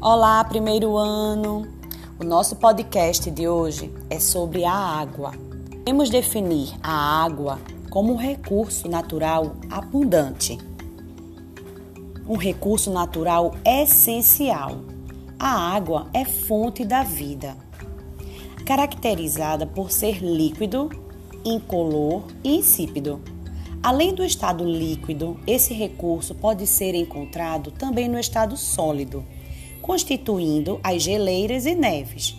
Olá, primeiro ano! O nosso podcast de hoje é sobre a água. Podemos definir a água como um recurso natural abundante, um recurso natural essencial. A água é fonte da vida, caracterizada por ser líquido, incolor e insípido. Além do estado líquido, esse recurso pode ser encontrado também no estado sólido constituindo as geleiras e neves,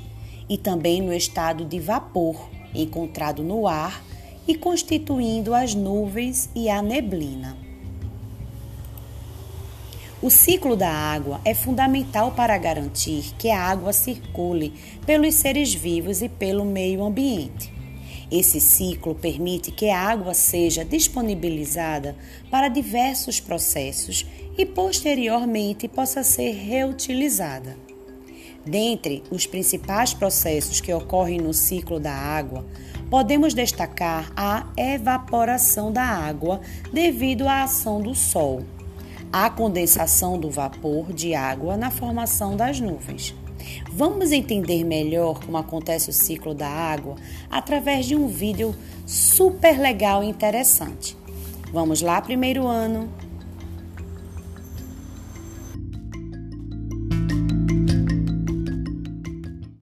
e também no estado de vapor, encontrado no ar e constituindo as nuvens e a neblina. O ciclo da água é fundamental para garantir que a água circule pelos seres vivos e pelo meio ambiente. Esse ciclo permite que a água seja disponibilizada para diversos processos e posteriormente possa ser reutilizada. Dentre os principais processos que ocorrem no ciclo da água, podemos destacar a evaporação da água devido à ação do Sol, a condensação do vapor de água na formação das nuvens. Vamos entender melhor como acontece o ciclo da água através de um vídeo super legal e interessante. Vamos lá, primeiro ano!